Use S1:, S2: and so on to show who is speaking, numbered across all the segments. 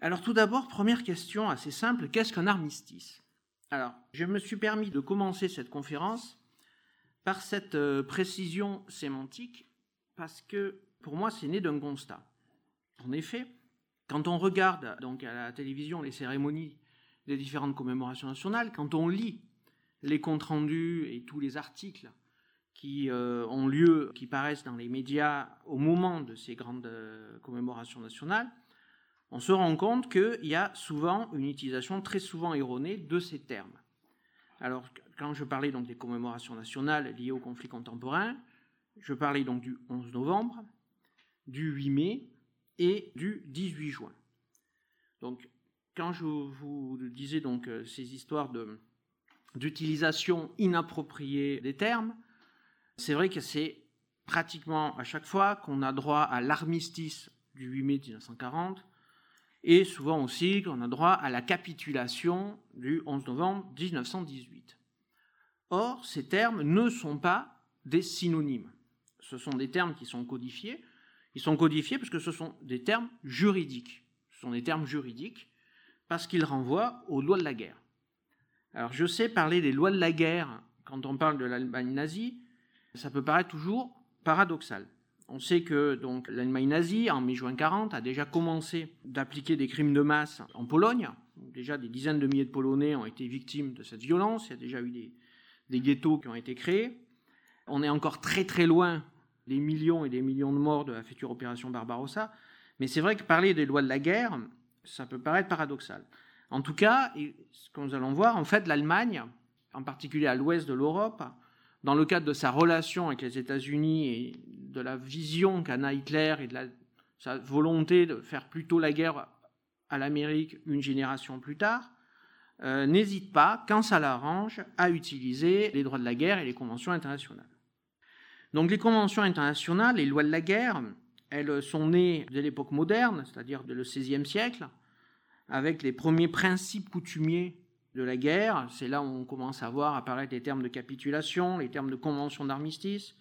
S1: Alors tout d'abord, première question assez simple, qu'est-ce qu'un armistice? Alors, je me suis permis de commencer cette conférence par cette euh, précision sémantique, parce que pour moi, c'est né d'un constat. En effet, quand on regarde donc à la télévision les cérémonies des différentes commémorations nationales, quand on lit les comptes rendus et tous les articles qui euh, ont lieu, qui paraissent dans les médias au moment de ces grandes euh, commémorations nationales, on se rend compte qu'il y a souvent une utilisation très souvent erronée de ces termes. Alors, quand je parlais donc des commémorations nationales liées au conflit contemporain, je parlais donc du 11 novembre, du 8 mai et du 18 juin. Donc, quand je vous disais donc euh, ces histoires d'utilisation inappropriée des termes, c'est vrai que c'est pratiquement à chaque fois qu'on a droit à l'armistice du 8 mai 1940 et souvent aussi qu'on a droit à la capitulation du 11 novembre 1918. Or, ces termes ne sont pas des synonymes. Ce sont des termes qui sont codifiés. Ils sont codifiés parce que ce sont des termes juridiques. Ce sont des termes juridiques parce qu'ils renvoient aux lois de la guerre. Alors je sais parler des lois de la guerre quand on parle de l'Allemagne nazie, ça peut paraître toujours paradoxal. On sait que donc l'Allemagne nazie, en mai-juin 40, a déjà commencé d'appliquer des crimes de masse en Pologne. Déjà des dizaines de milliers de Polonais ont été victimes de cette violence. Il y a déjà eu des, des ghettos qui ont été créés. On est encore très très loin des millions et des millions de morts de la future opération Barbarossa. Mais c'est vrai que parler des lois de la guerre, ça peut paraître paradoxal. En tout cas, ce que nous allons voir, en fait, l'Allemagne, en particulier à l'ouest de l'Europe, dans le cadre de sa relation avec les États-Unis et de la vision qu'en a Hitler et de sa volonté de faire plutôt la guerre à l'Amérique une génération plus tard, euh, n'hésite pas, quand ça l'arrange, à utiliser les droits de la guerre et les conventions internationales. Donc les conventions internationales, les lois de la guerre, elles sont nées de l'époque moderne, c'est-à-dire le XVIe siècle, avec les premiers principes coutumiers de la guerre. C'est là où on commence à voir apparaître les termes de capitulation, les termes de convention d'armistice,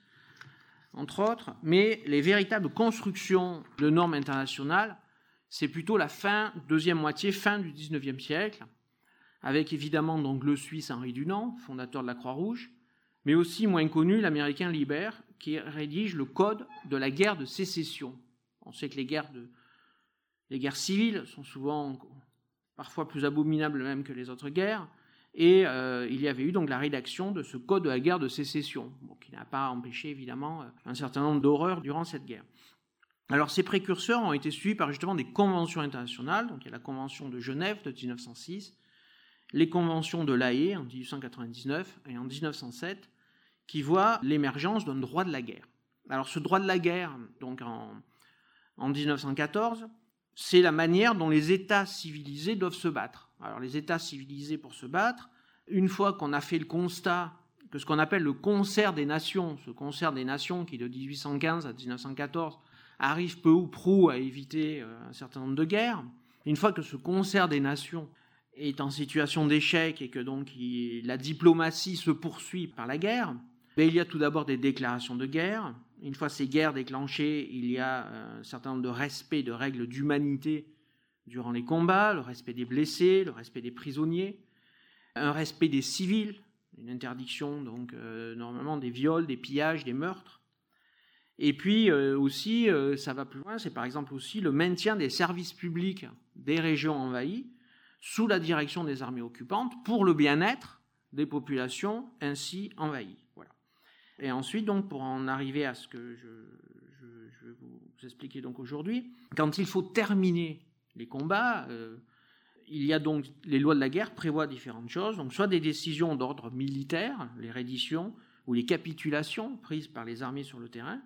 S1: entre autres. Mais les véritables constructions de normes internationales, c'est plutôt la fin, deuxième moitié, fin du XIXe siècle, avec évidemment donc le Suisse Henri Dunant, fondateur de la Croix-Rouge, mais aussi moins connu l'Américain Libert, qui rédige le code de la guerre de sécession. On sait que les guerres, de, les guerres civiles sont souvent parfois plus abominables même que les autres guerres, et euh, il y avait eu donc la rédaction de ce code de la guerre de sécession, qui n'a pas empêché évidemment euh, un certain nombre d'horreurs durant cette guerre. Alors ces précurseurs ont été suivis par justement des conventions internationales, donc il y a la convention de Genève de 1906, les conventions de La Haye en 1899 et en 1907, qui voient l'émergence d'un droit de la guerre. Alors ce droit de la guerre, donc en 1914, c'est la manière dont les États civilisés doivent se battre. Alors les États civilisés pour se battre, une fois qu'on a fait le constat que ce qu'on appelle le concert des nations, ce concert des nations qui de 1815 à 1914 arrive peu ou prou à éviter euh, un certain nombre de guerres, une fois que ce concert des nations est en situation d'échec et que donc la diplomatie se poursuit par la guerre, ben, il y a tout d'abord des déclarations de guerre. Une fois ces guerres déclenchées, il y a un certain nombre de respects de règles d'humanité durant les combats, le respect des blessés, le respect des prisonniers, un respect des civils, une interdiction donc euh, normalement des viols, des pillages, des meurtres. Et puis euh, aussi, euh, ça va plus loin, c'est par exemple aussi le maintien des services publics des régions envahies, sous la direction des armées occupantes pour le bien-être des populations ainsi envahies. Et ensuite, donc, pour en arriver à ce que je, vais vous expliquer donc aujourd'hui, quand il faut terminer les combats, euh, il y a donc les lois de la guerre prévoient différentes choses, donc soit des décisions d'ordre militaire, les redditions ou les capitulations prises par les armées sur le terrain,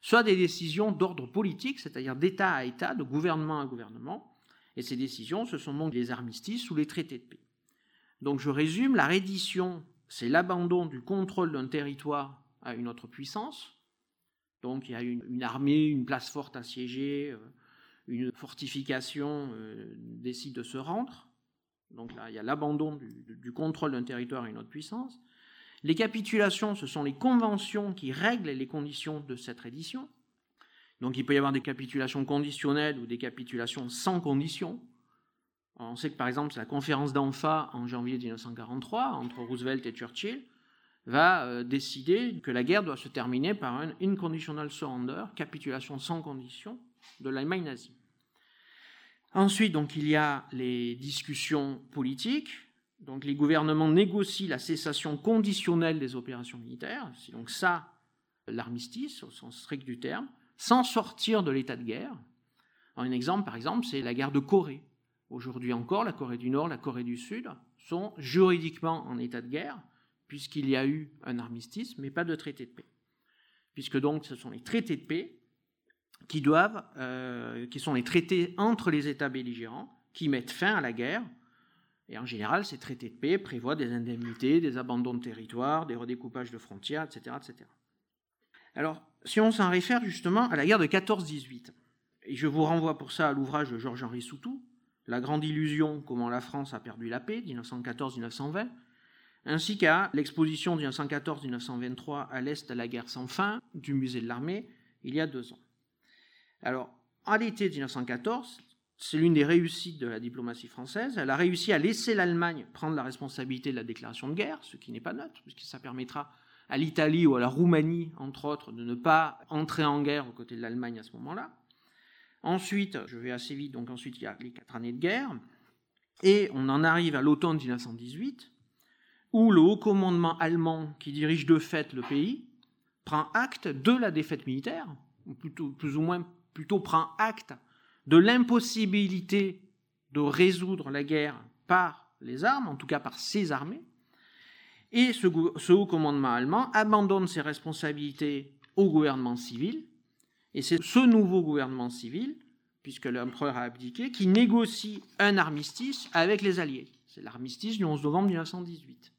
S1: soit des décisions d'ordre politique, c'est-à-dire d'État à État, de gouvernement à gouvernement, et ces décisions, ce sont donc les armistices ou les traités de paix. Donc je résume, la reddition, c'est l'abandon du contrôle d'un territoire une autre puissance. Donc il y a une, armée, une place forte assiégée, euh, une fortification euh, décide de se rendre. Donc là, il y a l'abandon du, du contrôle d'un territoire à une autre puissance. Les capitulations, ce sont les conventions qui règlent les conditions de cette reddition. Donc il peut y avoir des capitulations conditionnelles ou des capitulations sans condition. On sait que par exemple la conférence d'Anfa en janvier 1943 entre Roosevelt et Churchill va euh, décider que la guerre doit se terminer par un unconditional surrender, capitulation sans condition de l'Allemagne nazie. Ensuite, donc, il y a les discussions politiques. Donc, les gouvernements négocient la cessation conditionnelle des opérations militaires. C'est donc ça l'armistice, au sens strict du terme, sans sortir de l'état de guerre. Un exemple, par exemple, c'est la guerre de Corée. Aujourd'hui encore, la Corée du Nord, la Corée du Sud sont juridiquement en état de guerre, puisqu'il y a eu un armistice, mais pas de traité de paix. Puisque donc ce sont les traités de paix qui doivent, euh, qui sont les traités entre les États belligérants, qui mettent fin à la guerre. Et en général, ces traités de paix prévoient des indemnités, des abandons de territoire, des redécoupages de frontières, etc. etc. Alors, si on s'en réfère justement à la guerre de 14-18, et je vous renvoie pour ça à l'ouvrage de Georges-Henri Soutou, La grande illusion, comment la France a perdu la paix, 1914-1920, ainsi qu'à l'exposition 1914-1923 à l'Est de la guerre sans fin du musée de l'armée, il y a deux ans. Alors, en l'été 1914, c'est l'une des réussites de la diplomatie française. Elle a réussi à laisser l'Allemagne prendre la responsabilité de la déclaration de guerre, ce qui n'est pas neutre, puisque ça permettra à l'Italie ou à la Roumanie, entre autres, de ne pas entrer en guerre aux côtés de l'Allemagne à ce moment-là. Ensuite, je vais assez vite, donc ensuite il y a les quatre années de guerre, et on en arrive à l'automne 1918, où le haut commandement allemand, qui dirige de fait le pays, prend acte de la défaite militaire, ou plutôt, plus ou moins plutôt prend acte de l'impossibilité de résoudre la guerre par les armes, en tout cas par ses armées, et ce, ce haut commandement allemand abandonne ses responsabilités au gouvernement civil, et c'est ce nouveau gouvernement civil, puisque l'empereur a abdiqué, qui négocie un armistice avec les Alliés. C'est l'armistice du 11 novembre 1918.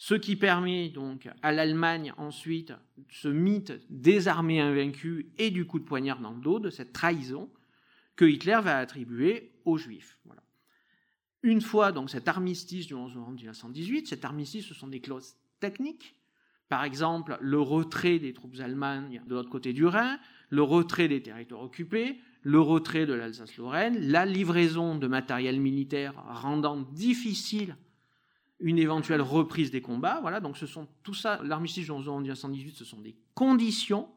S1: Ce qui permet donc à l'Allemagne ensuite ce mythe des armées invaincues et du coup de poignard dans le dos, de cette trahison que Hitler va attribuer aux Juifs. Une fois donc cet armistice du 11 novembre 1918, cet armistice, ce sont des clauses techniques, par exemple le retrait des troupes allemandes de l'autre côté du Rhin, le retrait des territoires occupés, le retrait de l'Alsace-Lorraine, la livraison de matériel militaire rendant difficile une éventuelle reprise des combats. Voilà, donc ce sont tout ça, l'armistice en 1918, ce sont des conditions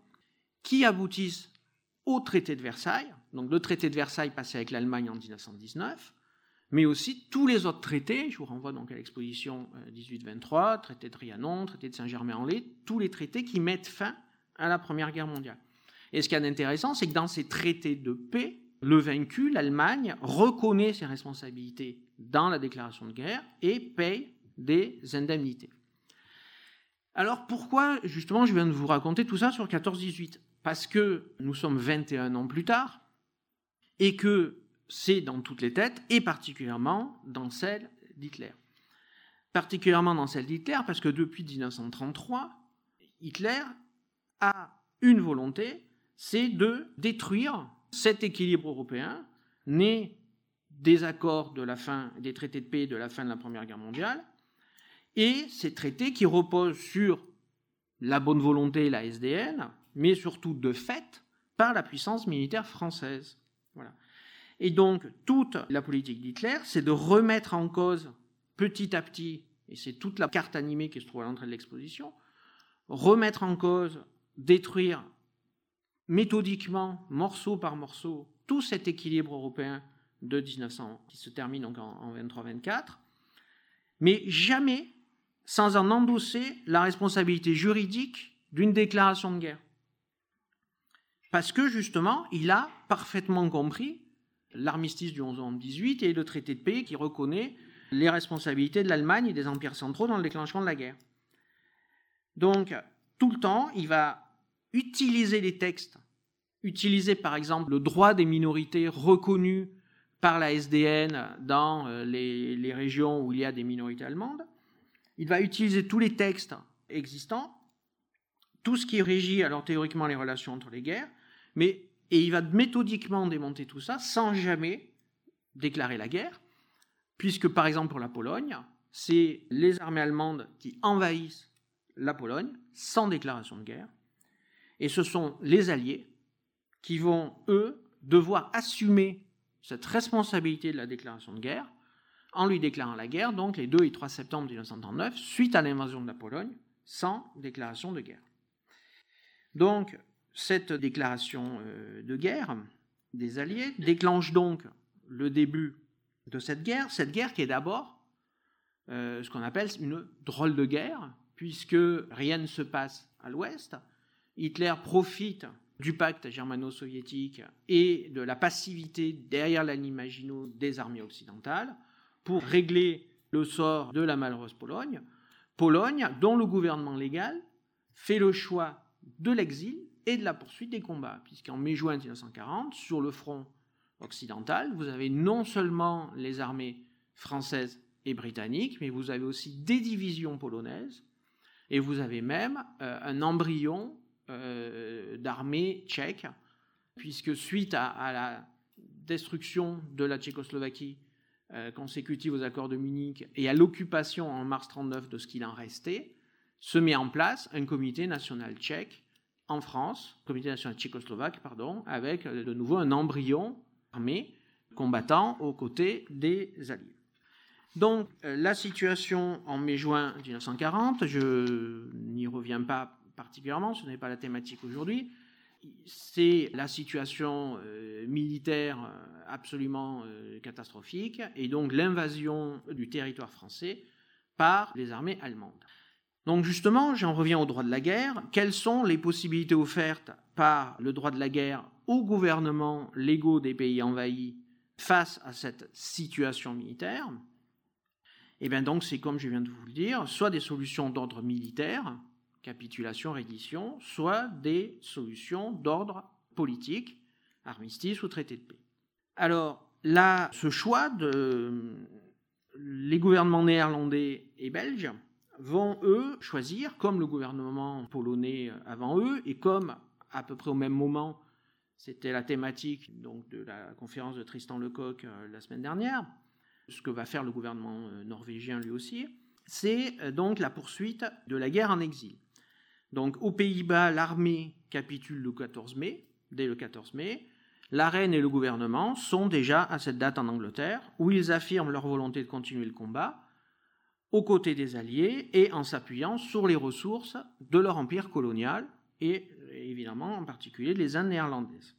S1: qui aboutissent au traité de Versailles. Donc le traité de Versailles passé avec l'Allemagne en 1919, mais aussi tous les autres traités. Je vous renvoie donc à l'exposition 1823, euh, traité de Trianon, traité de Saint-Germain-en-Laye, tous les traités qui mettent fin à la Première Guerre mondiale. Et ce qui est intéressant, c'est que dans ces traités de paix, le vaincu, l'Allemagne, reconnaît ses responsabilités dans la déclaration de guerre et paye des indemnités. Alors pourquoi justement je viens de vous raconter tout ça sur 14-18 Parce que nous sommes 21 ans plus tard et que c'est dans toutes les têtes et particulièrement dans celle d'Hitler. Particulièrement dans celle d'Hitler parce que depuis 1933, Hitler a une volonté, c'est de détruire cet équilibre européen né des accords de la fin des traités de paix de la fin de la Première Guerre mondiale et ces traités qui reposent sur la bonne volonté, la SDN, mais surtout de fait par la puissance militaire française. Voilà. Et donc toute la politique d'Hitler, c'est de remettre en cause petit à petit, et c'est toute la carte animée qui se trouve à l'entrée de l'exposition, remettre en cause, détruire méthodiquement, morceau par morceau, tout cet équilibre européen de 1900, qui se termine donc en, 23-24, mais jamais sans en endosser la responsabilité juridique d'une déclaration de guerre. Parce que justement, il a parfaitement compris l'armistice du 11 novembre 18 et le traité de paix qui reconnaît les responsabilités de l'Allemagne et des empires centraux dans le déclenchement de la guerre. Donc, tout le temps, il va utiliser les textes, utiliser par exemple le droit des minorités reconnu par la SDN dans euh, les, régions où il y a des minorités allemandes. Il va utiliser tous les textes existants, tout ce qui régit alors théoriquement les relations entre les guerres, mais et il va méthodiquement démonter tout ça sans jamais déclarer la guerre, puisque par exemple pour la Pologne, c'est les armées allemandes qui envahissent la Pologne sans déclaration de guerre, et ce sont les Alliés qui vont, eux, devoir assumer cette responsabilité de la déclaration de guerre en lui déclarant la guerre, donc les 2 et 3 septembre 1939, suite à l'invasion de la Pologne, sans déclaration de guerre. Donc, cette déclaration euh, de guerre des Alliés déclenche donc le début de cette guerre, cette guerre qui est d'abord euh, ce qu'on appelle une drôle de guerre, puisque rien ne se passe à l'ouest. Hitler profite du pacte germano-soviétique et de la passivité derrière la Maginot des armées occidentales pour régler le sort de la malheureuse Pologne. Pologne, dont le gouvernement légal fait le choix de l'exil et de la poursuite des combats, puisqu'en mai-juin 1940, sur le front occidental, vous avez non seulement les armées françaises et britanniques, mais vous avez aussi des divisions polonaises, et vous avez même euh, un embryon euh, d'armée tchèque, puisque suite à, la destruction de la Tchécoslovaquie euh, consécutive aux accords de Munich et à l'occupation en mars 1939 de ce qu'il en restait, se met en place un comité national tchèque en France, comité national tchécoslovaque, pardon, avec de nouveau un embryon armé combattant aux côtés des Alliés. Donc euh, la situation en mai-juin 1940, je n'y reviens pas particulièrement, ce n'est pas la thématique aujourd'hui, c'est la situation euh, militaire euh, absolument catastrophique et donc l'invasion du territoire français par les armées allemandes. Donc justement, j'en reviens au droit de la guerre. Quelles sont les possibilités offertes par le droit de la guerre aux gouvernements légaux des pays envahis face à cette situation militaire? Eh bien donc c'est comme je viens de vous le dire, soit des solutions d'ordre militaire, capitulation, reddition, soit des solutions d'ordre politique, armistice ou traité de paix. Alors là, ce choix de les gouvernements néerlandais et belges vont, eux, choisir, comme le gouvernement polonais avant eux, et comme à peu près au même moment, c'était la thématique donc, de la conférence de Tristan Lecoq euh, la semaine dernière, ce que va faire le gouvernement euh, norvégien lui aussi, c'est euh, donc la poursuite de la guerre en exil. Donc aux Pays-Bas, l'armée capitule le 14 mai, dès le 14 mai. La reine et le gouvernement sont déjà à cette date en Angleterre, où ils affirment leur volonté de continuer le combat aux côtés des Alliés et en s'appuyant sur les ressources de leur empire colonial et évidemment en particulier les Indes néerlandaises.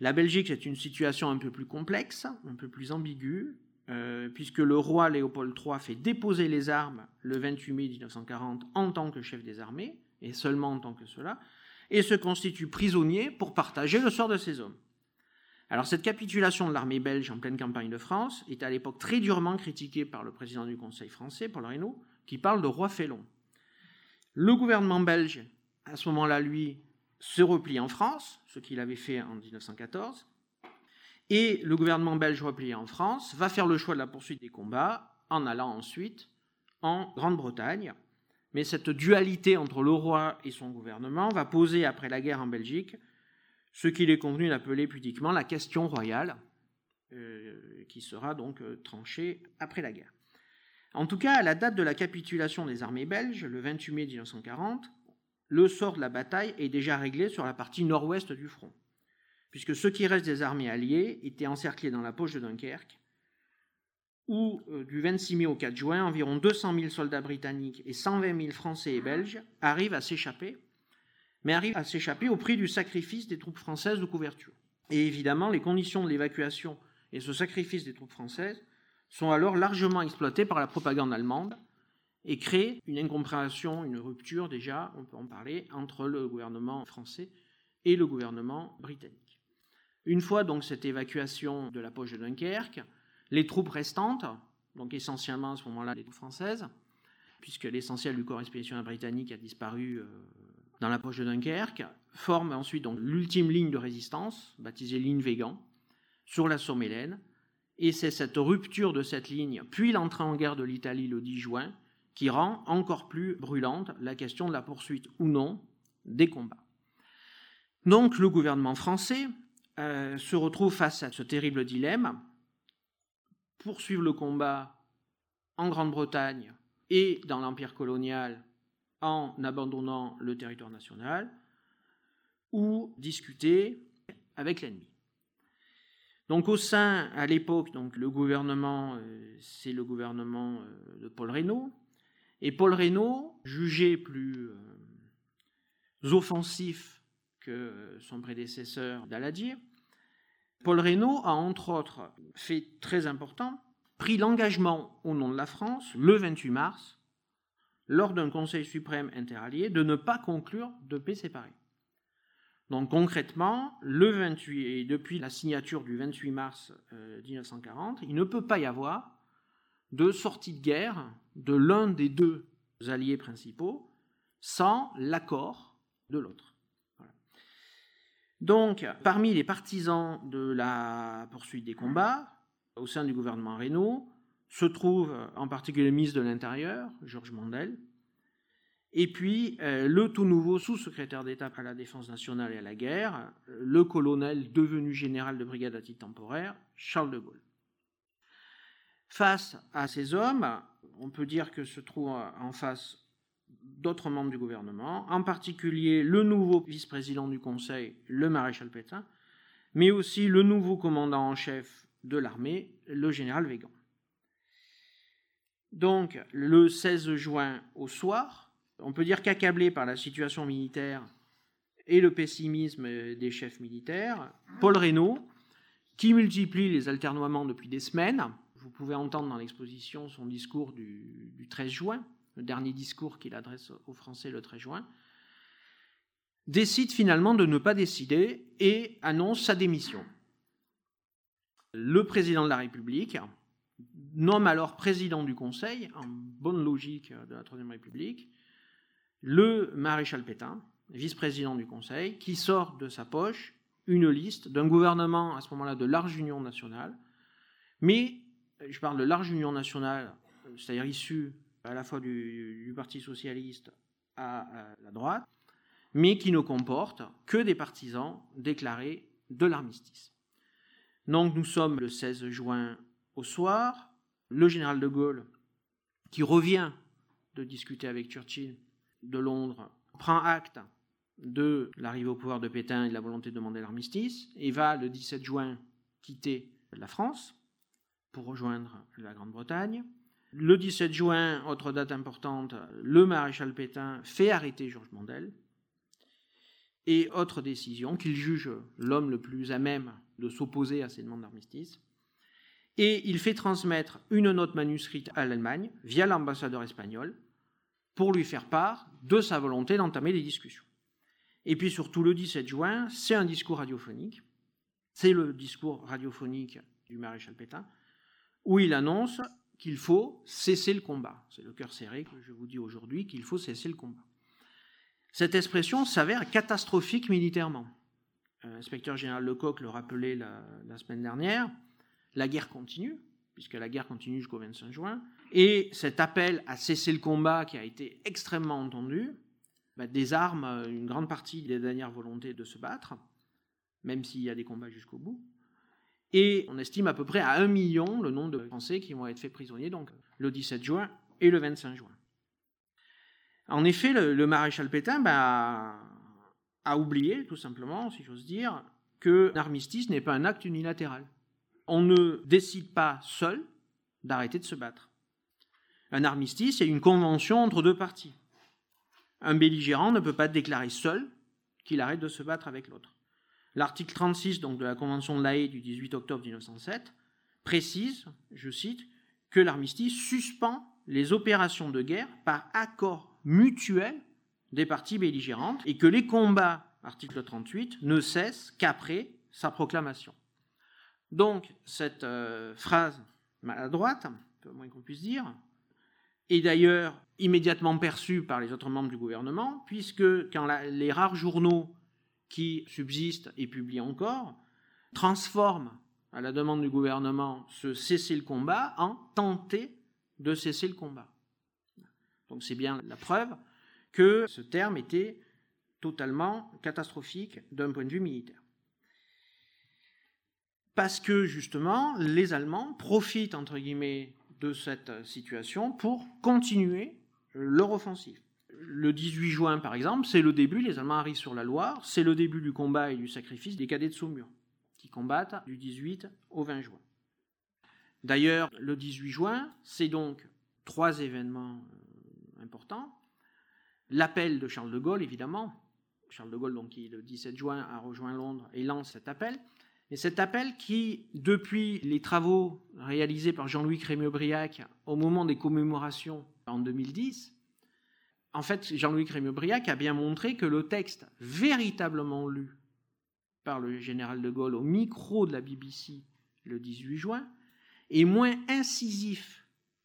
S1: La Belgique est une situation un peu plus complexe, un peu plus ambiguë, euh, puisque le roi Léopold III fait déposer les armes le 28 mai 1940 en tant que chef des armées, et seulement en tant que cela, et se constitue prisonnier pour partager le sort de ses hommes. Alors cette capitulation de l'armée belge en pleine campagne de France est à l'époque très durement critiquée par le président du Conseil français, Paul Reynaud, qui parle de roi félon. Le gouvernement belge, à ce moment-là, lui, se replie en France, ce qu'il avait fait en 1914, et le gouvernement belge replié en France va faire le choix de la poursuite des combats en allant ensuite en Grande-Bretagne. Mais cette dualité entre le roi et son gouvernement va poser après la guerre en Belgique ce qu'il est convenu d'appeler pudiquement la question royale, euh, qui sera donc euh, tranchée après la guerre. En tout cas, à la date de la capitulation des armées belges, le 28 mai 1940, le sort de la bataille est déjà réglé sur la partie nord-ouest du front, puisque ce qui reste des armées alliées étaient encerclés dans la poche de Dunkerque, où euh, du 26 mai au 4 juin, environ 200 000 soldats britanniques et 120 000 Français et Belges arrivent à s'échapper, mais arrivent à s'échapper au prix du sacrifice des troupes françaises de couverture. Et évidemment, les conditions de l'évacuation et ce sacrifice des troupes françaises sont alors largement exploitées par la propagande allemande, et crée une incompréhension, une rupture déjà, on peut en parler, entre le gouvernement français et le gouvernement britannique. Une fois donc cette évacuation de la poche de Dunkerque, les troupes restantes, donc essentiellement à ce moment-là les troupes françaises, puisque l'essentiel du corps expéditionnaire britannique a disparu euh, dans la poche de Dunkerque, forment ensuite donc l'ultime ligne de résistance, baptisée ligne Végan, sur la Somme-Hélène, et c'est cette rupture de cette ligne, puis l'entrée en guerre de l'Italie le 10 juin, qui rend encore plus brûlante la question de la poursuite ou non des combats. Donc le gouvernement français euh, se retrouve face à ce terrible dilemme, poursuivre le combat en Grande-Bretagne et dans l'Empire colonial en abandonnant le territoire national, ou discuter avec l'ennemi. Donc au sein, à l'époque, le gouvernement, euh, c'est le gouvernement euh, de Paul Reynaud. Et Paul Reynaud, jugé plus offensif que son prédécesseur Daladier, Paul Reynaud a entre autres fait très important, pris l'engagement au nom de la France, le 28 mars, lors d'un Conseil suprême interallié, de ne pas conclure de paix séparée. Donc concrètement, le 28 et depuis la signature du 28 mars 1940, euh, il ne peut pas y avoir de sortie de guerre de l'un des deux alliés principaux sans l'accord de l'autre. Donc, parmi les partisans de la poursuite des combats, au sein du gouvernement Reynaud, se trouve en particulier le ministre de l'Intérieur, Georges Mandel, et puis, euh, le tout nouveau sous-secrétaire d'État à la Défense nationale et à la guerre, le colonel devenu général de brigade à titre temporaire, Charles de Gaulle. Face à ces hommes, on peut dire que se trouvent en face d'autres membres du gouvernement, en particulier le nouveau vice-président du Conseil, le maréchal Pétain, mais aussi le nouveau commandant en chef de l'armée, le général Végan. Donc, le 16 juin au soir, on peut dire qu'accablé par la situation militaire et le pessimisme des chefs militaires, Paul Reynaud, qui multiplie les alternoiements depuis des semaines, vous pouvez entendre dans l'exposition son discours du, 13 juin, le dernier discours qu'il adresse aux Français le 13 juin, décide finalement de ne pas décider et annonce sa démission. Le président de la République nomme alors président du Conseil, en bonne logique de la Troisième République, le maréchal Pétain, vice-président du Conseil, qui sort de sa poche une liste d'un gouvernement à ce moment-là de large union nationale, mais je parle de large union nationale, c'est-à-dire issu à la fois du, Parti socialiste à, à, la droite, mais qui ne comporte que des partisans déclarés de l'armistice. Donc nous sommes le 16 juin au soir, le général de Gaulle, qui revient de discuter avec Churchill, de Londres prend acte de l'arrivée au pouvoir de Pétain et de la volonté de demander l'armistice et va le 17 juin quitter la France pour rejoindre la Grande-Bretagne. Le 17 juin, autre date importante, le maréchal Pétain fait arrêter Georges Mandel. Et autre décision, qu'il juge l'homme le plus à même de s'opposer à ces demandes d'armistice. Et il fait transmettre une note manuscrite à l'Allemagne via l'ambassadeur espagnol pour lui faire part de sa volonté d'entamer des discussions. Et puis surtout le 17 juin, c'est un discours radiophonique, c'est le discours radiophonique du maréchal Pétain, où il annonce qu'il faut cesser le combat. C'est le cœur serré que je vous dis aujourd'hui, qu'il faut cesser le combat. Cette expression s'avère catastrophique militairement. L'inspecteur général Lecoq le rappelait la, la semaine dernière, la guerre continue, puisque la guerre continue jusqu'au 25 juin, et cet appel à cesser le combat qui a été extrêmement entendu bah, désarme une grande partie des dernières volontés de se battre, même s'il y a des combats jusqu'au bout. Et on estime à peu près à un million le nombre de Français qui vont être faits prisonniers, donc le 17 juin et le 25 juin. En effet, le, maréchal Pétain bah, a oublié, tout simplement, si j'ose dire, que l'armistice n'est pas un acte unilatéral. On ne décide pas seul d'arrêter de se battre. Un armistice, c'est une convention entre deux parties. Un belligérant ne peut pas déclarer seul qu'il arrête de se battre avec l'autre. L'article 36 donc, de la Convention de l'AE du 18 octobre 1907 précise, je cite, que l'armistice suspend les opérations de guerre par accord mutuel des parties belligérantes et que les combats, article 38, ne cessent qu'après sa proclamation. Donc, cette euh, phrase maladroite, un peu moins qu'on puisse dire, est d'ailleurs immédiatement perçu par les autres membres du gouvernement, puisque quand les rares journaux qui subsistent et publient encore transforment à la demande du gouvernement ce cesser le combat en tenter de cesser le combat. Donc c'est bien la preuve que ce terme était totalement catastrophique d'un point de vue militaire. Parce que justement, les Allemands profitent, entre guillemets, de cette situation pour continuer leur offensive. Le 18 juin, par exemple, c'est le début, les Allemands arrivent sur la Loire, c'est le début du combat et du sacrifice des cadets de Saumur, qui combattent du 18 au 20 juin. D'ailleurs, le 18 juin, c'est donc trois événements euh, importants. L'appel de Charles de Gaulle, évidemment. Charles de Gaulle, donc, qui le 17 juin a rejoint Londres et lance cet appel. Et cet appel qui, depuis les travaux réalisés par Jean-Louis Crémieux-Briac au moment des commémorations en 2010, en fait, Jean-Louis Crémieux-Briac a bien montré que le texte véritablement lu par le général de Gaulle au micro de la BBC le 18 juin est moins incisif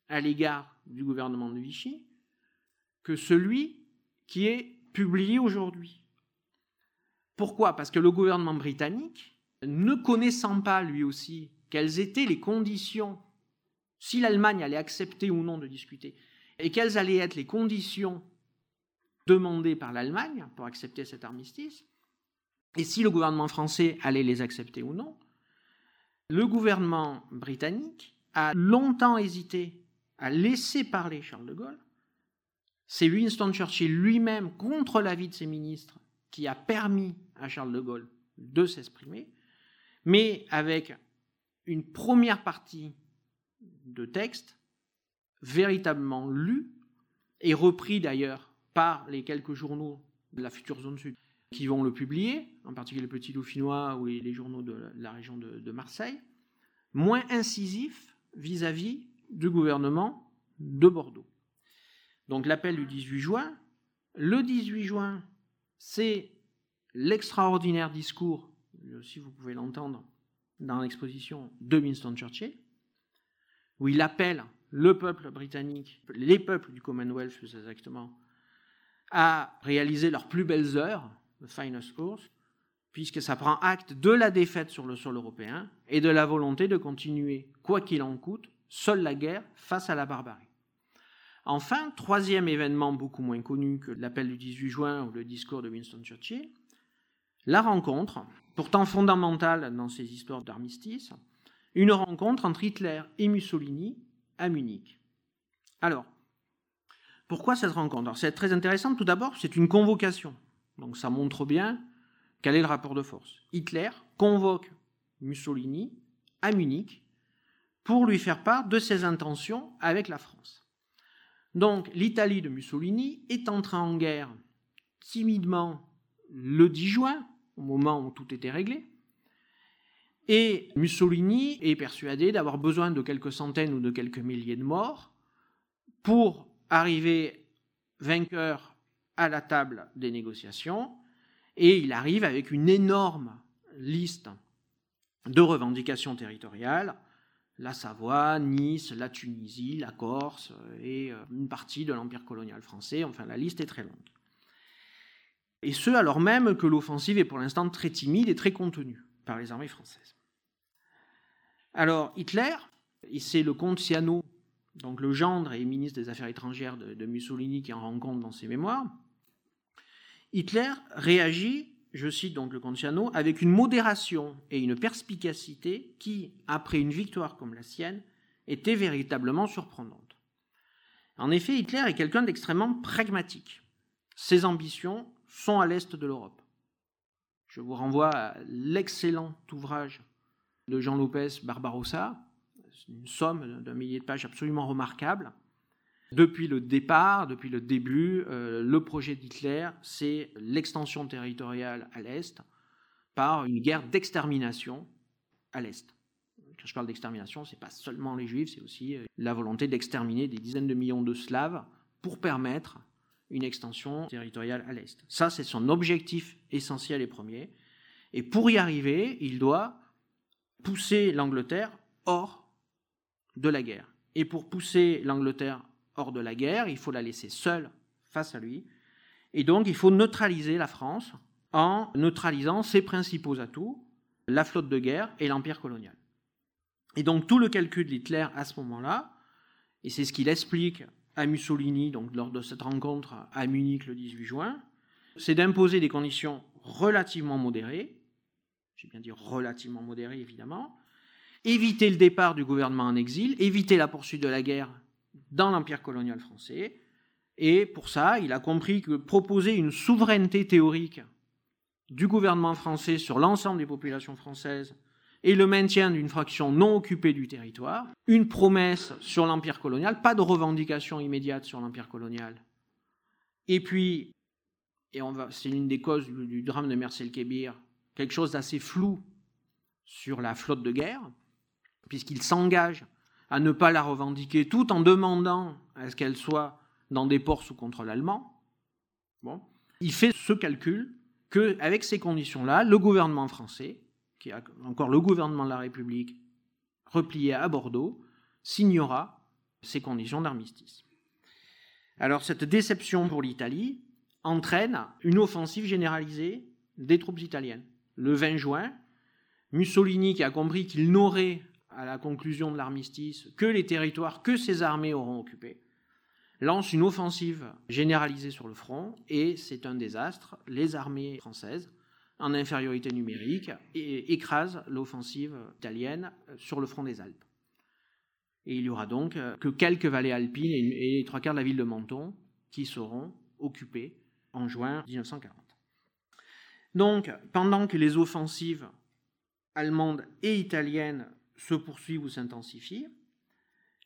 S1: à l'égard du gouvernement de Vichy que celui qui est publié aujourd'hui. Pourquoi? Parce que le gouvernement britannique, ne connaissant pas lui aussi quelles étaient les conditions, si l'Allemagne allait accepter ou non de discuter, et quelles allaient être les conditions demandées par l'Allemagne pour accepter cet armistice, et si le gouvernement français allait les accepter ou non, le gouvernement britannique a longtemps hésité à laisser parler Charles de Gaulle. C'est Winston Churchill lui-même, contre l'avis de ses ministres, qui a permis à Charles de Gaulle de s'exprimer, mais avec une première partie de texte véritablement lu et repris d'ailleurs par les quelques journaux de la future zone sud qui vont le publier, en particulier le Petit Dauphinois ou les journaux de la région de, Marseille, moins incisif vis-à-vis du gouvernement de Bordeaux. Donc l'appel du 18 juin, le 18 juin, c'est l'extraordinaire discours, si vous pouvez l'entendre dans l'exposition de Winston Churchill, où il appelle le peuple britannique, les peuples du Commonwealth plus exactement, à réaliser leurs plus belles heures, the finest course, puisque ça prend acte de la défaite sur le sol européen et de la volonté de continuer, quoi qu'il en coûte, seule la guerre face à la barbarie. Enfin, troisième événement beaucoup moins connu que l'appel du 18 juin ou le discours de Winston Churchill, la rencontre, pourtant fondamentale dans ces histoires d'armistice, une rencontre entre Hitler et Mussolini à Munich. Alors, pourquoi cette rencontre? C'est très intéressant. Tout d'abord, c'est une convocation. Donc ça montre bien quel est le rapport de force. Hitler convoque Mussolini à Munich pour lui faire part de ses intentions avec la France. Donc l'Italie de Mussolini est entrée en guerre timidement le 10 juin, au moment où tout était réglé, et Mussolini est persuadé d'avoir besoin de quelques centaines ou de quelques milliers de morts pour arriver vainqueur à la table des négociations, et il arrive avec une énorme liste de revendications territoriales, la Savoie, Nice, la Tunisie, la Corse et euh, une partie de l'Empire colonial français, enfin la liste est très longue. Et ce, alors même que l'offensive est pour l'instant très timide et très contenue par les armées françaises. Alors Hitler, et c'est le comte Siano, donc le gendre et ministre des Affaires étrangères de, Mussolini qui en rend compte dans ses mémoires, Hitler réagit, je cite donc le comte Siano, avec une modération et une perspicacité qui, après une victoire comme la sienne, était véritablement surprenante. En effet, Hitler est quelqu'un d'extrêmement pragmatique. Ses ambitions sont à l'est de l'Europe. Je vous renvoie à l'excellent ouvrage de Jean Lopez Barbarossa, une somme d'un millier de pages absolument remarquable. Depuis le départ, depuis le début, euh, le projet d'Hitler, c'est l'extension territoriale à l'Est par une guerre d'extermination à l'Est. Quand je parle d'extermination, ce n'est pas seulement les Juifs, c'est aussi euh, la volonté d'exterminer des dizaines de millions de Slaves pour permettre une extension territoriale à l'Est. Ça, c'est son objectif essentiel et premier. Et pour y arriver, il doit pousser l'Angleterre hors de la guerre. Et pour pousser l'Angleterre hors de la guerre, il faut la laisser seule face à lui. Et donc, il faut neutraliser la France en neutralisant ses principaux atouts, la flotte de guerre et l'empire colonial. Et donc, tout le calcul d'Hitler à ce moment-là, et c'est ce qu'il explique à Mussolini donc, lors de cette rencontre à Munich le 18 juin, c'est d'imposer des conditions relativement modérées, j'ai bien dit relativement modérées évidemment, éviter le départ du gouvernement en exil, éviter la poursuite de la guerre dans l'empire colonial français, et pour ça, il a compris que proposer une souveraineté théorique du gouvernement français sur l'ensemble des populations françaises et le maintien d'une fraction non occupée du territoire, une promesse sur l'empire colonial, pas de revendication immédiate sur l'empire colonial. Et puis, et c'est l'une des causes du, drame de Mersel Kébir, quelque chose d'assez flou sur la flotte de guerre, puisqu'il s'engage à ne pas la revendiquer tout en demandant à ce qu'elle soit dans des ports sous contrôle allemand. Il fait ce calcul qu'avec ces conditions-là, le gouvernement français qui est encore le gouvernement de la République replié à Bordeaux, signera ces conditions d'armistice. Alors cette déception pour l'Italie entraîne une offensive généralisée des troupes italiennes. Le 20 juin, Mussolini, qui a compris qu'il n'aurait, à la conclusion de l'armistice, que les territoires que ses armées auront occupés, lance une offensive généralisée sur le front, et c'est un désastre. Les armées françaises en infériorité numérique et écrase l'offensive italienne sur le front des Alpes. Et il y aura donc que quelques vallées alpines et les trois quarts de la ville de Menton qui seront occupées en juin 1940. Donc, pendant que les offensives allemandes et italiennes se poursuivent ou s'intensifient,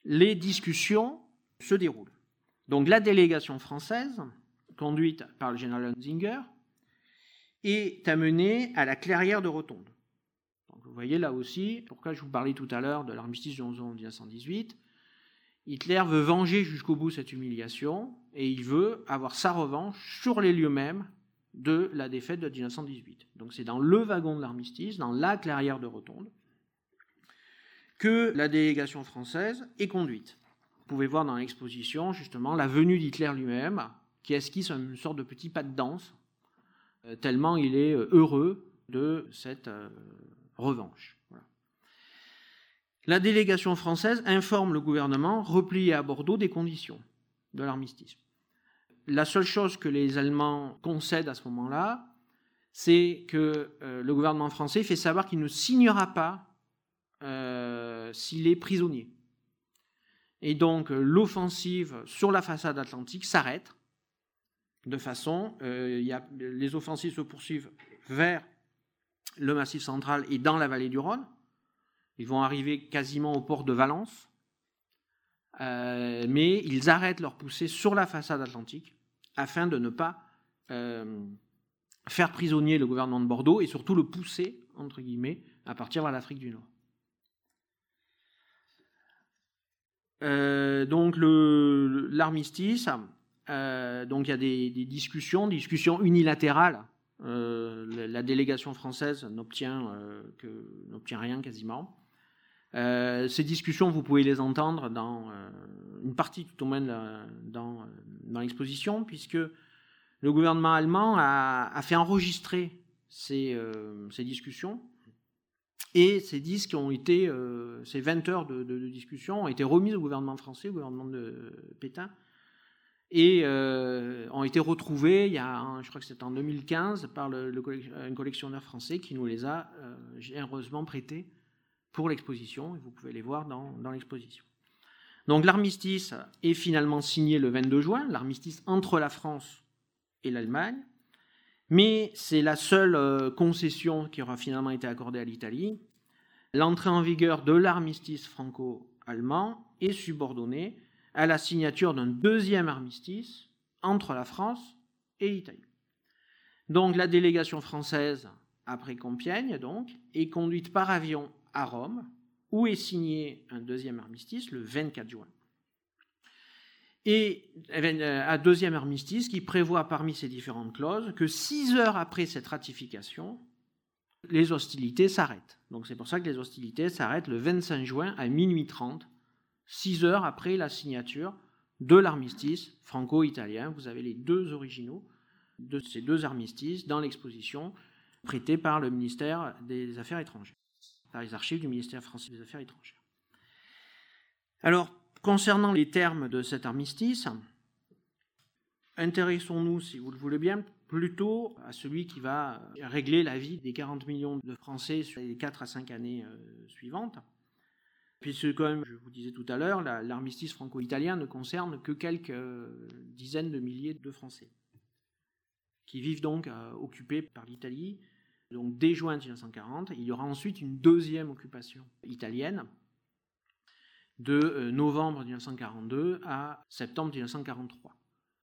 S1: les discussions se déroulent. Donc la délégation française, conduite par le général Hunzinger, est amené à la clairière de Rotonde. vous voyez là aussi, pourquoi je vous parlais tout à l'heure de l'armistice de 1918, Hitler veut venger jusqu'au bout cette humiliation et il veut avoir sa revanche sur les lieux mêmes de la défaite de 1918. Donc c'est dans le wagon de l'armistice, dans la clairière de Rotonde, que la délégation française est conduite. Vous pouvez voir dans l'exposition justement la venue d'Hitler lui-même, qui esquisse une sorte de petit pas de danse euh, tellement il est euh, heureux de cette euh, revanche. La délégation française informe le gouvernement, replié à Bordeaux, des conditions de l'armistice. La seule chose que les Allemands concèdent à ce moment-là, c'est que le gouvernement français fait savoir qu'il ne signera pas s'il est prisonnier. Et donc l'offensive sur la façade atlantique s'arrête de façon, euh, les offensives se poursuivent vers le Massif central et dans la vallée du Rhône. Ils vont arriver quasiment au port de Valence, euh, mais ils arrêtent leur poussée sur la façade atlantique afin de ne pas euh, faire prisonnier le gouvernement de Bordeaux et surtout le pousser, entre guillemets, à partir vers l'Afrique du Nord. Donc l'armistice, euh, donc il y a des, discussions, discussions unilatérales. Euh, la délégation française n'obtient euh, rien quasiment. ces discussions, vous pouvez les entendre dans une partie tout au moins dans, dans l'exposition, puisque le gouvernement allemand a, fait enregistrer ces, ces, discussions. Et ces disques ont été, ces 20 heures de, discussion ont été remises au gouvernement français, au gouvernement de Pétain, et euh, ont été retrouvés, il y a, je crois que c'était en 2015, par un collectionneur français qui nous les a euh, généreusement prêtés pour l'exposition, vous pouvez les voir dans l'exposition. Donc l'armistice est finalement signé le 22 juin, l'armistice entre la France et l'Allemagne, mais c'est la seule euh, concession qui aura finalement été accordée à l'Italie. L'entrée en vigueur de l'armistice franco-allemand est subordonnée à la signature d'un deuxième armistice entre la France et l'Italie. Donc la délégation française, après Compiègne, est conduite par avion à Rome, où est signé un deuxième armistice le 24 juin. Et euh, un deuxième armistice qui prévoit parmi ces différentes clauses que six heures après cette ratification, les hostilités s'arrêtent. Donc c'est pour ça que les hostilités s'arrêtent le 25 juin à minuit 30 six heures après la signature de l'armistice franco-italien. Vous avez les deux originaux de ces deux armistices dans l'exposition prêtée par le ministère des Affaires étrangères, par les archives du ministère français des Affaires étrangères. Alors, concernant les termes de cet armistice, intéressons-nous, si vous le voulez bien, plutôt à celui qui va régler la vie des 40 millions de Français sur les 4 à 5 années euh, suivantes. Puisque, comme je vous disais tout à l'heure, l'armistice franco-italien ne concerne que quelques euh, dizaines de milliers de Français, qui vivent donc euh, occupés par l'Italie donc dès juin 1940. Il y aura ensuite une deuxième occupation italienne de euh, novembre 1942 à septembre 1943.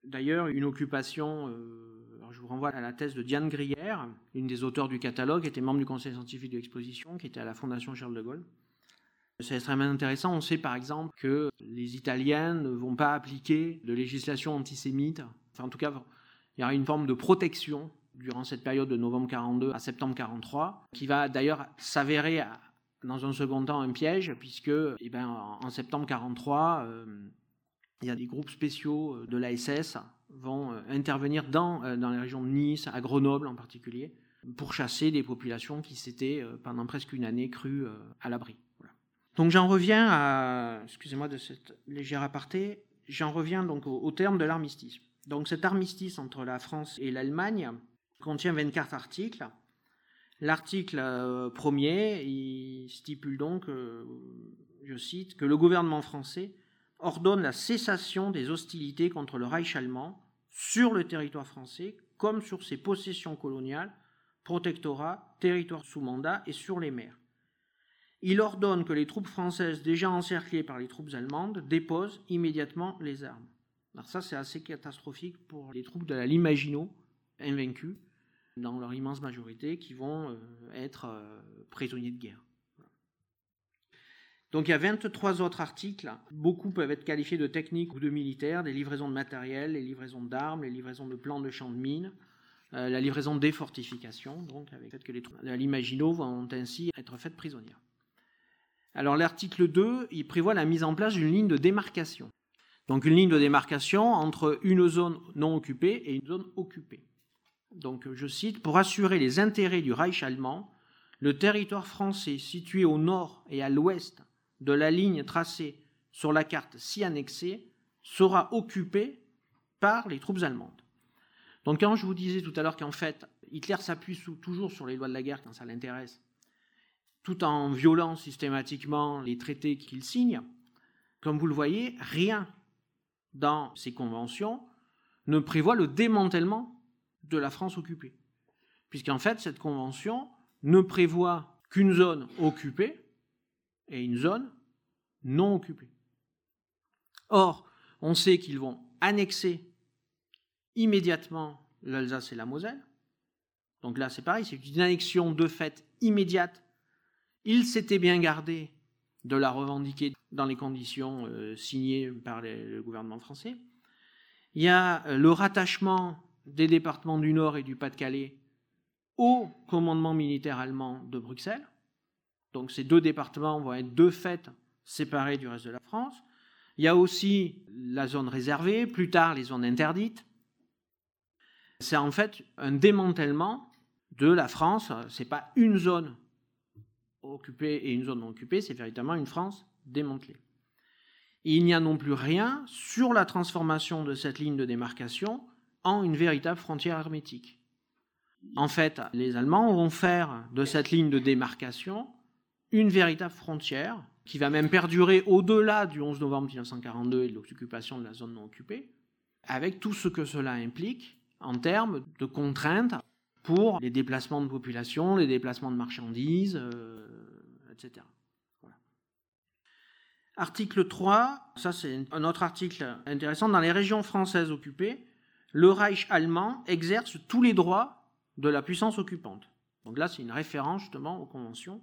S1: D'ailleurs, une occupation, euh, je vous renvoie à la thèse de Diane Grière, une des auteurs du catalogue, était membre du conseil scientifique de l'exposition, qui était à la Fondation Charles de Gaulle. C'est extrêmement intéressant. On sait par exemple que les Italiens ne vont pas appliquer de législation antisémite. Enfin, en tout cas, il y aura une forme de protection durant cette période de novembre 42 à septembre 43, qui va d'ailleurs s'avérer dans un second temps un piège, puisque eh ben, en septembre 43, euh, il y a des groupes spéciaux euh, de l'ASS vont euh, intervenir dans, dans les régions de Nice, à Grenoble en particulier, pour chasser des populations qui s'étaient pendant presque une année crues à l'abri. Donc j'en reviens à, excusez-moi de cette légère aparté, j'en reviens donc au terme de l'armistice. Donc cet armistice entre la France et l'Allemagne contient 24 articles L'article euh, premier, stipule donc, euh, je cite, que le gouvernement français ordonne la cessation des hostilités contre le Reich allemand sur le territoire français comme sur ses possessions coloniales, protectorats, territoires sous mandat et sur les mers. Il ordonne que les troupes françaises déjà encerclées par les troupes allemandes déposent immédiatement les armes. Alors ça, c'est assez catastrophique pour les troupes de la Limagino, invaincues, dans leur immense majorité, qui vont euh, être euh, prisonniers de guerre. Donc il y a 23 autres articles. Beaucoup peuvent être qualifiés de techniques ou de militaires, des livraisons de matériel, les livraisons d'armes, les livraisons de plans de champs de mines, euh, la livraison des fortifications, donc avec le fait que les troupes de l'Imagino vont ainsi être faites prisonnières. Alors l'article 2, il prévoit la mise en place d'une ligne de démarcation. Donc une ligne de démarcation entre une zone non occupée et une zone occupée donc je cite, pour assurer les intérêts du Reich allemand, le territoire français situé au nord et à l'ouest de la ligne tracée sur la carte si annexée sera occupé par les troupes allemandes. Donc quand je vous disais tout à l'heure qu'en fait Hitler s'appuie toujours sur les lois de la guerre quand ça l'intéresse, tout en violant systématiquement les traités qu'il signe, comme vous le voyez, rien dans ces conventions ne prévoit le démantèlement de la France occupée. Puisqu'en fait, cette convention ne prévoit qu'une zone occupée et une zone non occupée. Or, on sait qu'ils vont annexer immédiatement l'Alsace et la Moselle. Donc là, c'est pareil, c'est une annexion de fait immédiate. Ils s'étaient bien gardés de la revendiquer dans les conditions euh, signées par le gouvernement français. Il y a euh, le rattachement des départements du Nord et du Pas-de-Calais au commandement militaire allemand de Bruxelles. Donc ces deux départements vont être de fait séparés du reste de la France. Il y a aussi la zone réservée, plus tard les zones interdites. C'est en fait un démantèlement de la France. Ce n'est pas une zone occupée et une zone non occupée, c'est véritablement une France démantelée. il n'y a non plus rien sur la transformation de cette ligne de démarcation en une véritable frontière hermétique. En fait, les Allemands vont faire de cette ligne de démarcation une véritable frontière qui va même perdurer au-delà du 11 novembre 1942 et de l'occupation de la zone non occupée, avec tout ce que cela implique en termes de contraintes pour les déplacements de population, les déplacements de marchandises, euh, etc. Article 3, ça c'est un autre article intéressant, dans les régions françaises occupées, le Reich allemand exerce tous les droits de la puissance occupante. Donc là, c'est une référence justement aux conventions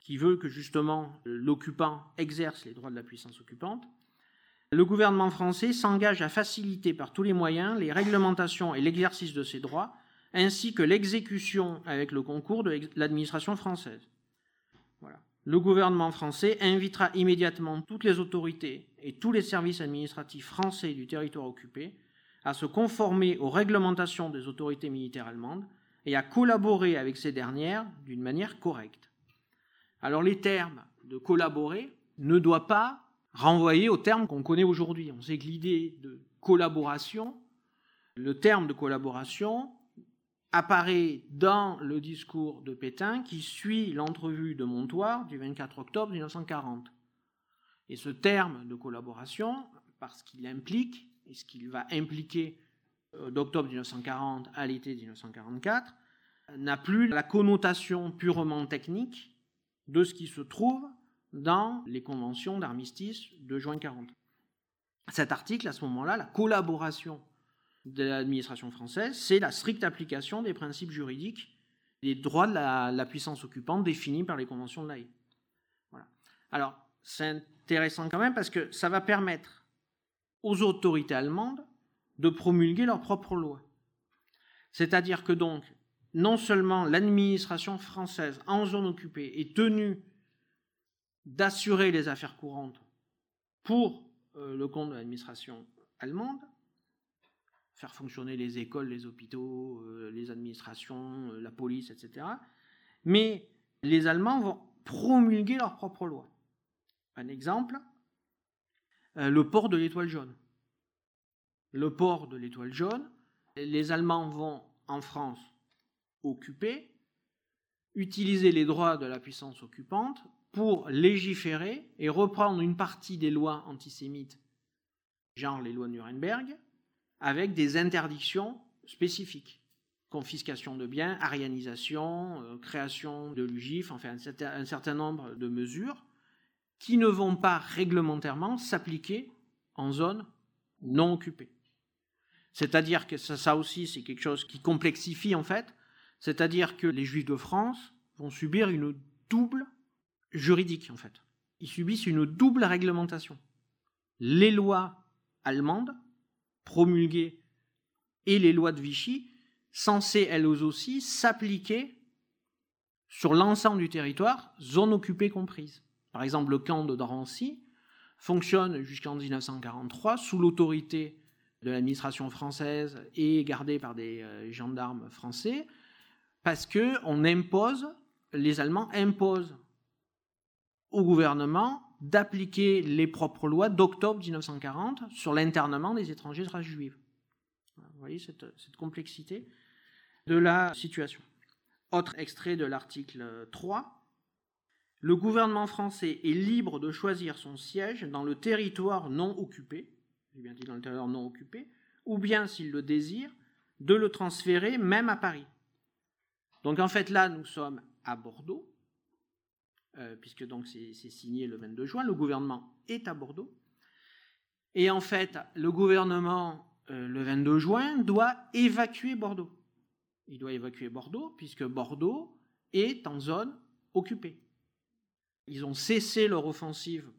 S1: qui veut que justement l'occupant exerce les droits de la puissance occupante. Le gouvernement français s'engage à faciliter par tous les moyens les réglementations et l'exercice de ces droits, ainsi que l'exécution avec le concours de l'administration française. Le gouvernement français invitera immédiatement toutes les autorités et tous les services administratifs français du territoire occupé à se conformer aux réglementations des autorités militaires allemandes et à collaborer avec ces dernières d'une manière correcte. Alors les termes de collaborer ne doivent pas renvoyer aux termes qu'on connaît aujourd'hui. On sait que l'idée de collaboration, le terme de collaboration apparaît dans le discours de Pétain qui suit l'entrevue de Montoire du 24 octobre 1940. Et ce terme de collaboration, parce qu'il implique ce qu'il va impliquer euh, d'octobre 1940 à l'été 1944, n'a plus la connotation purement technique de ce qui se trouve dans les conventions d'armistice de juin 40. Cet article, à ce moment-là, la collaboration de l'administration française, c'est la stricte application des principes juridiques des droits de la, puissance occupante définis par les conventions de l'AE. Voilà. Alors, c'est intéressant quand même parce que ça va permettre aux autorités allemandes de promulguer leurs propres lois. C'est-à-dire que donc, non seulement l'administration française en zone occupée est tenue d'assurer les affaires courantes pour euh, le compte de l'administration allemande, faire fonctionner les écoles, les hôpitaux, euh, les administrations, euh, la police, etc. Mais les Allemands vont promulguer leurs propres lois. Un exemple, le port de l'étoile jaune. Le port de l'étoile jaune, les Allemands vont en France occuper, utiliser les droits de la puissance occupante pour légiférer et reprendre une partie des lois antisémites, genre les lois de Nuremberg, avec des interdictions spécifiques. Confiscation de biens, arianisation, euh, création de l'UGIF, enfin un certain nombre de mesures qui ne vont pas réglementairement s'appliquer en zone non occupée. C'est-à-dire que ça, aussi, c'est quelque chose qui complexifie en fait, c'est-à-dire que les Juifs de France vont subir une double juridique, en fait. Ils subissent une double réglementation. Les lois allemandes, promulguées, et les lois de Vichy, censées elles aussi s'appliquer sur l'ensemble du territoire, zone occupée comprise. Par exemple, le camp de Drancy fonctionne jusqu'en 1943 sous l'autorité de l'administration française et gardé par des euh, gendarmes français, parce que les Allemands imposent au gouvernement d'appliquer les propres lois d'octobre 1940 sur l'internement des étrangers de race juive. Vous voyez cette, complexité de la situation. Autre extrait de l'article 3. Le gouvernement français est libre de choisir son siège dans le territoire non occupé, j'ai bien dit dans le territoire non occupé, ou bien, s'il le désire, de le transférer même à Paris. Donc en fait là, nous sommes à Bordeaux, euh, puisque donc c'est signé le 22 juin, le gouvernement est à Bordeaux. Et en fait, le gouvernement, euh, le 22 juin, doit évacuer Bordeaux. Il doit évacuer Bordeaux, puisque Bordeaux est en zone occupée. Ils ont cessé leur offensive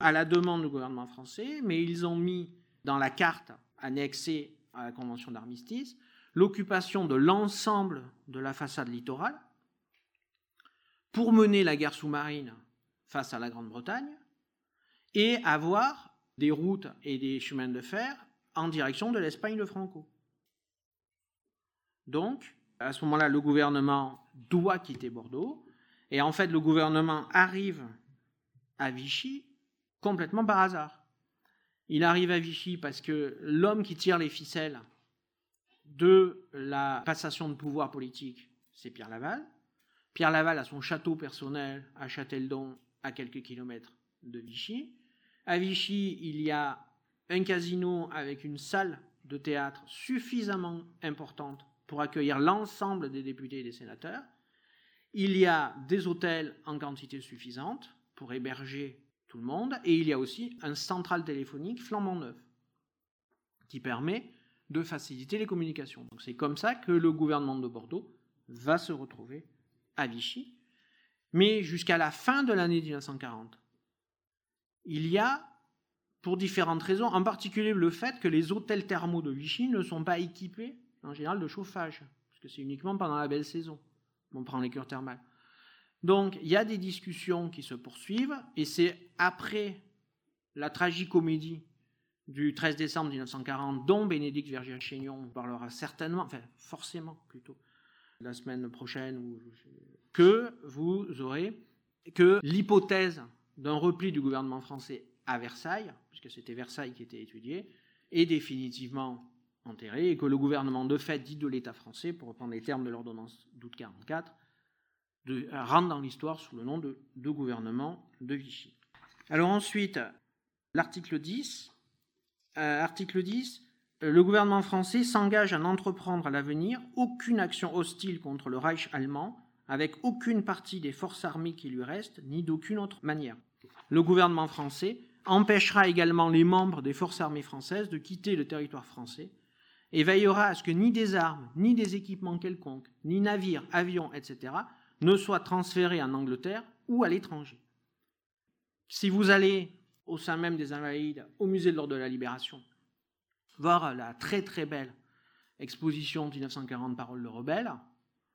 S1: à la demande du gouvernement français, mais ils ont mis dans la carte annexée à la Convention d'armistice l'occupation de l'ensemble de la façade littorale pour mener la guerre sous-marine face à la Grande-Bretagne et avoir des routes et des chemins de fer en direction de l'Espagne de Franco. Donc, à ce moment-là, le gouvernement doit quitter Bordeaux, et en fait, le gouvernement arrive à Vichy complètement par hasard. Il arrive à Vichy parce que l'homme qui tire les ficelles de la passation de pouvoir politique, c'est Pierre Laval. Pierre Laval a son château personnel à Châteldon, à quelques kilomètres de Vichy. À Vichy, il y a un casino avec une salle de théâtre suffisamment importante pour accueillir l'ensemble des députés et des sénateurs. Il y a des hôtels en quantité suffisante pour héberger tout le monde. Et il y a aussi un central téléphonique flambant neuf qui permet de faciliter les communications. C'est comme ça que le gouvernement de Bordeaux va se retrouver à Vichy. Mais jusqu'à la fin de l'année 1940, il y a, pour différentes raisons, en particulier le fait que les hôtels thermaux de Vichy ne sont pas équipés en général de chauffage, parce que c'est uniquement pendant la belle saison. On prend les cures thermales. Donc il y a des discussions qui se poursuivent, et c'est après la tragicomédie du 13 décembre 1940, dont Bénédicte Vergier-Chaignon parlera certainement, enfin forcément plutôt, la semaine prochaine, que vous aurez que l'hypothèse d'un repli du gouvernement français à Versailles, puisque c'était Versailles qui était étudié, est définitivement enterrée et que le gouvernement de fait dit de l'État français, pour reprendre les termes de l'ordonnance d'août 44, de, rentre dans l'histoire sous le nom de, gouvernement de Vichy. Alors ensuite, l'article 10, euh, article 10, le gouvernement français s'engage à n'entreprendre à l'avenir aucune action hostile contre le Reich allemand avec aucune partie des forces armées qui lui restent, ni d'aucune autre manière. Le gouvernement français empêchera également les membres des forces armées françaises de quitter le territoire français et veillera à ce que ni des armes, ni des équipements quelconques, ni navires, avions, etc., ne soient transférés en Angleterre ou à l'étranger. Si vous allez au sein même des Invalides, au musée de l'Ordre de la Libération, voir la très très belle exposition 1940 Paroles de rebelles,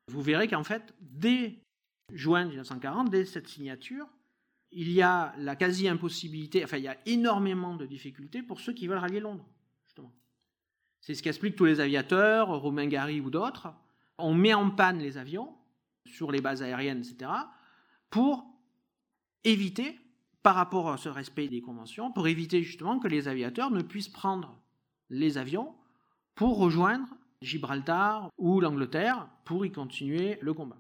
S1: vous verrez qu'en fait, dès juin 1940, dès cette signature, il y a la quasi-impossibilité, enfin il y a énormément de difficultés pour ceux qui veulent rallier Londres. C'est ce qu'expliquent tous les aviateurs, Romain Gary ou d'autres. On met en panne les avions sur les bases aériennes, etc., pour éviter, par rapport à ce respect des conventions, pour éviter justement que les aviateurs ne puissent prendre les avions pour rejoindre Gibraltar ou l'Angleterre pour y continuer le combat.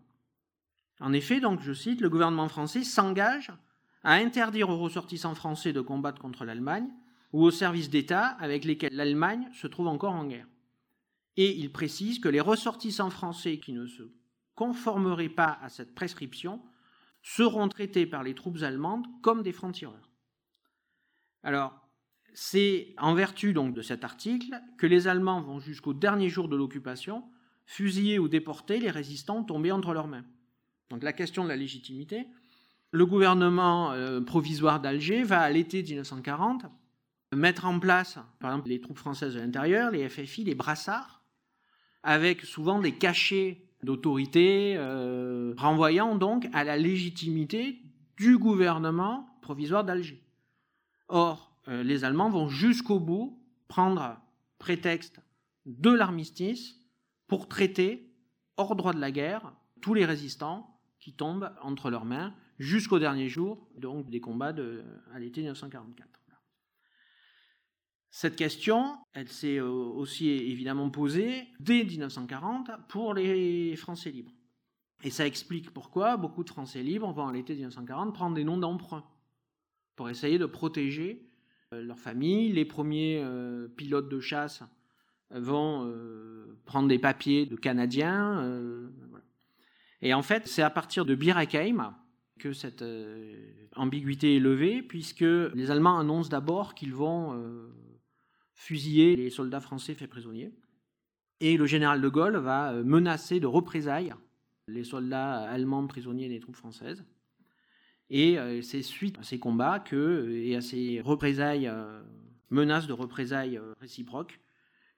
S1: En effet, donc je cite, le gouvernement français s'engage à interdire aux ressortissants français de combattre contre l'Allemagne ou aux services d'État avec lesquels l'Allemagne se trouve encore en guerre. Et il précise que les ressortissants français qui ne se conformeraient pas à cette prescription seront traités par les troupes allemandes comme des francs-tireurs. Alors, c'est en vertu donc de cet article que les Allemands vont jusqu'au dernier jour de l'occupation fusiller ou déporter les résistants tombés entre leurs mains. Donc la question de la légitimité, le gouvernement euh, provisoire d'Alger va à l'été 1940 mettre en place, par exemple, les troupes françaises de l'intérieur, les FFI, les brassards, avec souvent des cachets d'autorité, euh, renvoyant donc à la légitimité du gouvernement provisoire d'Alger. Or, euh, les Allemands vont jusqu'au bout prendre prétexte de l'armistice pour traiter, hors droit de la guerre, tous les résistants qui tombent entre leurs mains jusqu'au dernier jour des combats à l'été 1944. Cette question, elle s'est euh, aussi évidemment posée dès 1940 pour les Français libres. Et ça explique pourquoi beaucoup de Français libres vont à l'été 1940 prendre des noms d'emprunt pour essayer de protéger euh, leur famille. Les premiers euh, pilotes de chasse vont prendre des papiers de Canadiens. Et en fait, c'est à partir de Bir que cette ambiguïté est levée, puisque les Allemands annoncent d'abord qu'ils vont fusiller les soldats français faits prisonniers. Et le général de Gaulle va menacer de représailles les soldats allemands prisonniers des troupes françaises. Et euh, c'est suite à ces combats que, et à ces représailles, euh, menaces de représailles euh, réciproques,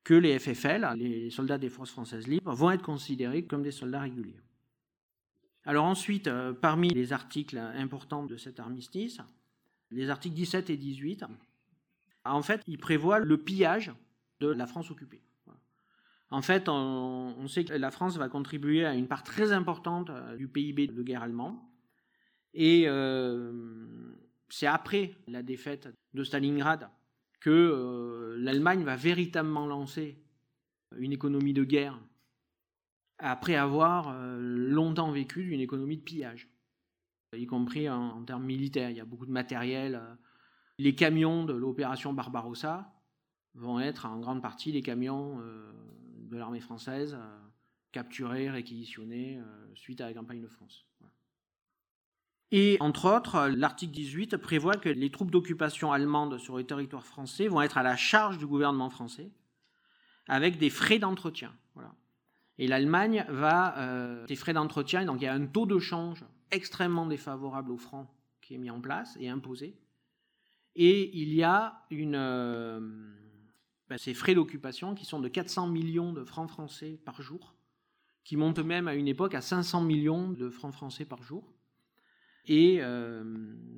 S1: que les FFL, les soldats des forces françaises libres, vont être considérés comme des soldats réguliers. Alors ensuite, parmi les articles importants de cet armistice, les articles 17 et 18, en fait, ils prévoient le pillage de la France occupée. En fait, on, sait que la France va contribuer à une part très importante du PIB de guerre allemand, et euh, c'est après la défaite de Stalingrad que euh, l'Allemagne va véritablement lancer une économie de guerre après avoir euh, longtemps vécu d'une économie de pillage, y compris en, termes militaires. Il y a beaucoup de matériel. Les camions de l'opération Barbarossa vont être en grande partie les camions de l'armée française capturés, réquisitionnés suite à la campagne de France. Et entre autres, l'article 18 prévoit que les troupes d'occupation allemandes sur le territoire français vont être à la charge du gouvernement français avec des frais d'entretien. Voilà. Et l'Allemagne va euh, des frais d'entretien, donc il y a un taux de change extrêmement défavorable au franc qui est mis en place et imposé. Et il y a une, euh, ben, ces frais d'occupation qui sont de 400 millions de francs français par jour, qui montent même à une époque à 500 millions de francs français par jour. Et euh,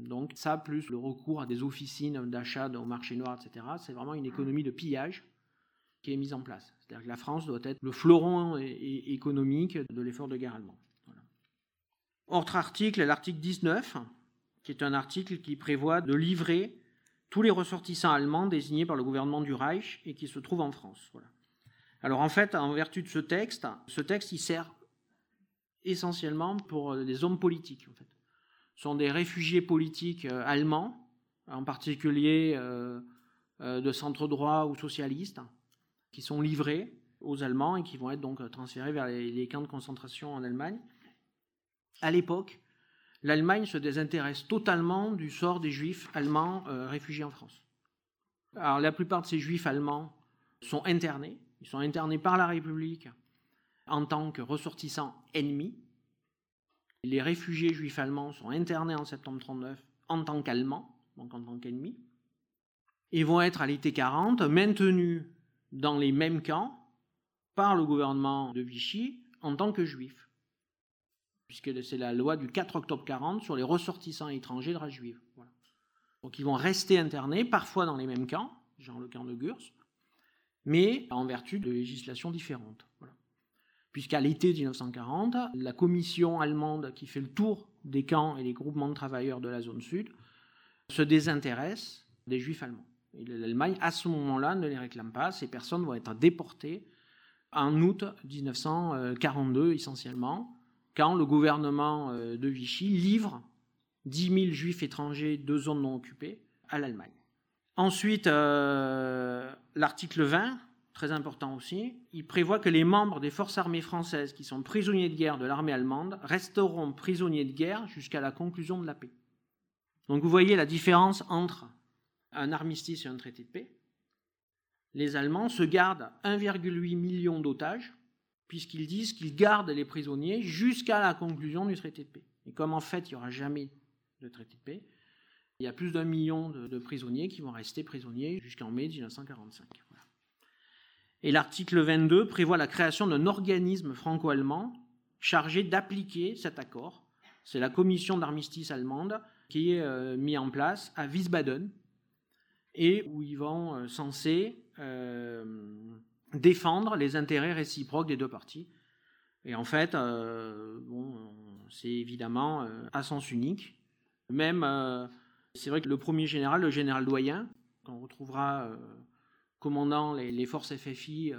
S1: donc ça, plus le recours à des officines d'achat au marché noir, etc., c'est vraiment une économie de pillage qui est mise en place. C'est-à-dire que la France doit être le fleuron économique de l'effort de guerre allemand. Autre article, l'article 19, qui est un article qui prévoit de livrer tous les ressortissants allemands désignés par le gouvernement du Reich et qui se trouvent en France. Alors en fait, en vertu de ce texte, ce texte il sert essentiellement pour des hommes politiques. En fait sont des réfugiés politiques euh, allemands, en particulier euh, euh, de centre droit ou socialistes, qui sont livrés aux Allemands et qui vont être donc transférés vers les, camps de concentration en Allemagne. À l'époque, l'Allemagne se désintéresse totalement du sort des juifs allemands euh, réfugiés en France. Alors la plupart de ces juifs allemands sont internés, ils sont internés par la République en tant que ressortissants ennemis. Les réfugiés juifs allemands sont internés en septembre 1939 en tant qu'Allemands, donc en tant qu'ennemis, et vont être à l'été 40 maintenus dans les mêmes camps par le gouvernement de Vichy en tant que juifs, puisque c'est la loi du 4 octobre 40 sur les ressortissants étrangers de race juive. Donc ils vont rester internés, parfois dans les mêmes camps, genre le camp de Gurs, mais en vertu de législations différentes. Puisqu'à l'été 1940, la commission allemande qui fait le tour des camps et des groupements de travailleurs de la zone sud se désintéresse des juifs allemands. L'Allemagne, à ce moment-là, ne les réclame pas. Ces personnes vont être déportées en août 1942 essentiellement, quand le gouvernement euh, de Vichy livre 10 000 juifs étrangers de zones non occupées à l'Allemagne. Ensuite, euh, l'article 20, très important aussi, il prévoit que les membres des forces armées françaises qui sont prisonniers de guerre de l'armée allemande resteront prisonniers de guerre jusqu'à la conclusion de la paix. Donc vous voyez la différence entre un armistice et un traité de paix les Allemands se gardent 1,8 million d'otages, puisqu'ils disent qu'ils gardent les prisonniers jusqu'à la conclusion du traité de paix. Et comme en fait, il n'y aura jamais de traité de paix, il y a plus d'un million de, prisonniers qui vont rester prisonniers jusqu'en mai 1945. Et l'article 22 prévoit la création d'un organisme franco-allemand chargé d'appliquer cet accord. C'est la commission d'armistice allemande qui est euh, mise en place à Wiesbaden, et où ils vont euh, censés euh, défendre les intérêts réciproques des deux parties. Et en fait, euh, bon, c'est évidemment à sens unique. Même, c'est vrai que le premier général, le général doyen, qu'on retrouvera commandant les, forces FFI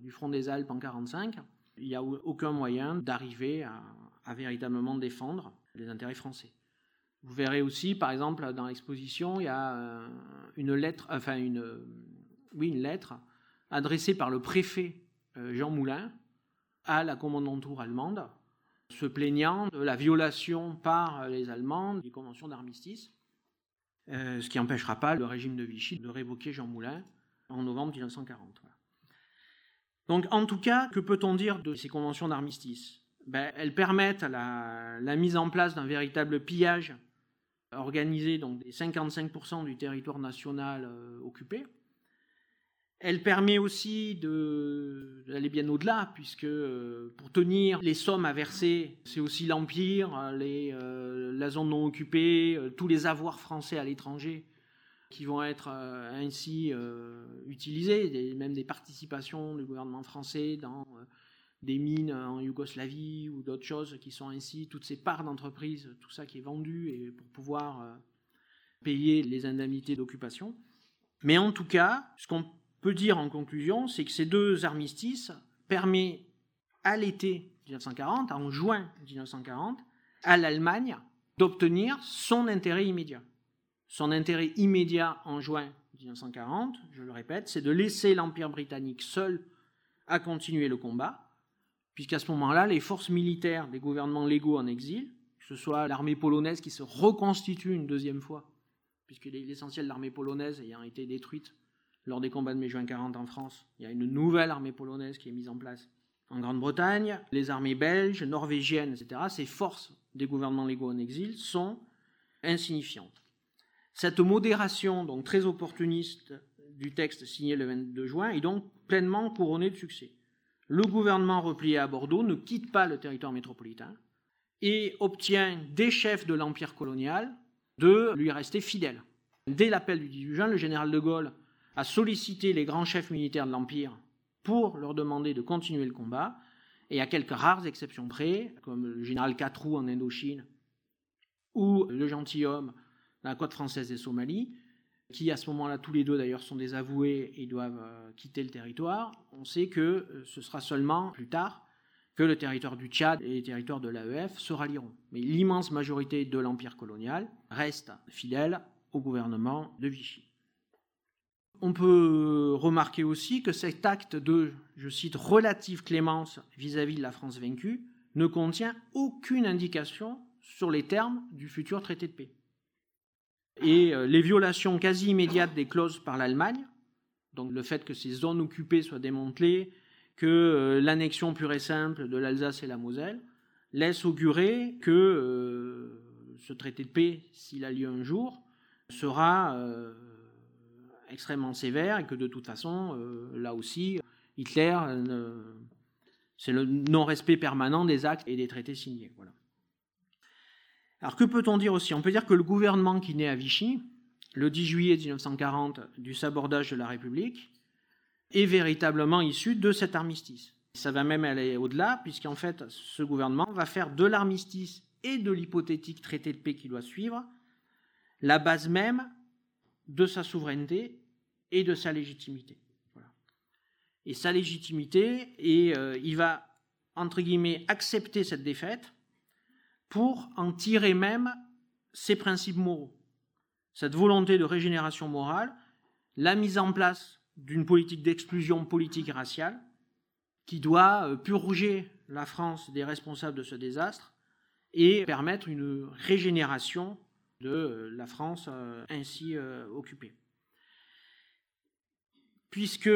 S1: du front des Alpes en 1945, il n'y a aucun moyen d'arriver à, à, véritablement défendre les intérêts français. Vous verrez aussi, par exemple, dans l'exposition, il y a euh, une lettre, enfin une, oui, une lettre adressée par le préfet euh, Jean Moulin à la commandanture allemande, se plaignant de la violation par les Allemands des conventions d'armistice, euh, ce qui n'empêchera pas le régime de Vichy de révoquer Jean Moulin en novembre 1940. Donc, en tout cas, que peut-on dire de ces conventions d'armistice? Ben, Elles permettent la, mise en place d'un véritable pillage organiser donc des 55% du territoire national euh, occupé. Elle permet aussi d'aller bien au-delà, puisque euh, pour tenir les sommes à verser, c'est aussi l'Empire, euh, la zone non occupée, tous les avoirs français à l'étranger qui vont être ainsi utilisés, même des participations du gouvernement français dans des mines en Yougoslavie ou d'autres choses qui sont ainsi, toutes ces parts d'entreprise, tout ça qui est vendu et pour pouvoir euh, payer les indemnités d'occupation. Mais en tout cas, ce qu'on peut dire en conclusion, c'est que ces deux armistices permettent à l'été 1940, en juin 1940, à l'Allemagne d'obtenir son intérêt immédiat. Son intérêt immédiat en juin 1940, je le répète, c'est de laisser l'Empire britannique seul à continuer le combat, puisqu'à ce moment-là, les forces militaires des gouvernements légaux en exil, que ce soit l'armée polonaise qui se reconstitue une deuxième fois, puisque l'essentiel de l'armée polonaise ayant été détruite lors des combats de mai-juin 40 en France, il y a une nouvelle armée polonaise qui est mise en place en Grande-Bretagne, les armées belges, norvégiennes, etc., ces forces des gouvernements légaux en exil sont insignifiantes. Cette modération, donc très opportuniste, du texte signé le 22 juin est donc pleinement couronnée de succès le gouvernement replié à Bordeaux ne quitte pas le territoire métropolitain et obtient des chefs de l'empire colonial de lui rester fidèles. Dès l'appel du 18 juin, le général de Gaulle a sollicité les grands chefs militaires de l'empire pour leur demander de continuer le combat, et à quelques rares exceptions près, comme le général Catroux en Indochine ou le gentilhomme dans la côte française des Somalies, qui à ce moment-là, tous les deux d'ailleurs, sont désavoués et doivent euh, quitter le territoire, on sait que euh, ce sera seulement plus tard que le territoire du Tchad et les territoires de l'AEF se rallieront. Mais l'immense majorité de l'empire colonial reste fidèle au gouvernement de Vichy. On peut remarquer aussi que cet acte de, je cite, relative clémence vis-à-vis de la France vaincue ne contient aucune indication sur les termes du futur traité de paix. Et euh, les violations quasi immédiates des clauses par l'Allemagne, donc le fait que ces zones occupées soient démantelées, que euh, l'annexion pure et simple de l'Alsace et la Moselle, laisse augurer que euh, ce traité de paix, s'il a lieu un jour, sera extrêmement sévère et que de toute façon, là aussi, Hitler, c'est le non-respect permanent des actes et des traités signés. Voilà. Alors que peut-on dire aussi? On peut dire que le gouvernement qui naît à Vichy, le 10 juillet 1940, du sabordage de la République, est véritablement issu de cet armistice. Ça va même aller au-delà, puisqu'en fait, ce gouvernement va faire de l'armistice et de l'hypothétique traité de paix qui doit suivre la base même de sa souveraineté et de sa légitimité. Et sa légitimité, et euh, il va, entre guillemets, accepter cette défaite pour en tirer même ses principes moraux. Cette volonté de régénération morale, la mise en place d'une politique d'exclusion politique et raciale qui doit euh, purger la France des responsables de ce désastre et permettre une régénération de euh, la France ainsi occupée. Puisque,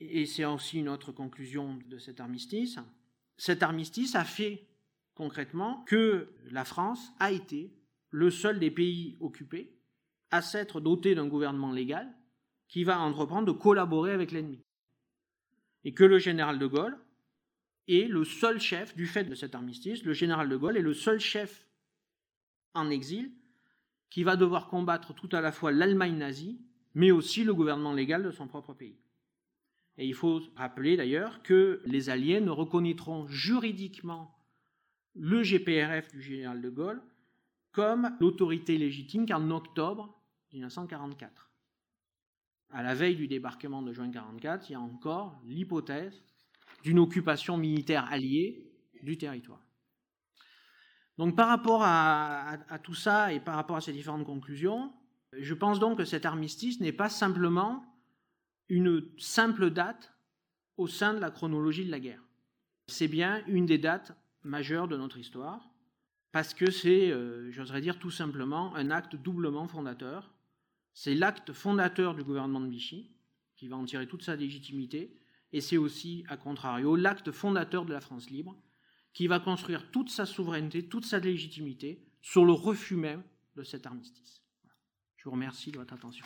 S1: et c'est aussi une autre conclusion de cet armistice, cet armistice a fait concrètement que la France a été le seul des pays occupés à s'être doté d'un gouvernement légal qui va entreprendre de collaborer avec l'ennemi. Et que le général de Gaulle est le seul chef, du fait de cet armistice, le général de Gaulle est le seul chef en exil qui va devoir combattre tout à la fois l'Allemagne nazie, mais aussi le gouvernement légal de son propre pays. Et il faut rappeler d'ailleurs que les Alliés ne reconnaîtront juridiquement le GPRF du général de Gaulle comme l'autorité légitime qu'en octobre 1944. À la veille du débarquement de juin 1944, il y a encore l'hypothèse d'une occupation militaire alliée du territoire. Donc par rapport à, à, tout ça et par rapport à ces différentes conclusions, je pense donc que cet armistice n'est pas simplement une simple date au sein de la chronologie de la guerre. C'est bien une des dates majeur de notre histoire, parce que c'est, euh, j'oserais dire tout simplement, un acte doublement fondateur. C'est l'acte fondateur du gouvernement de Vichy, qui va en tirer toute sa légitimité, et c'est aussi, à contrario, l'acte fondateur de la France libre, qui va construire toute sa souveraineté, toute sa légitimité sur le refus même de cet armistice. Je vous remercie de votre attention.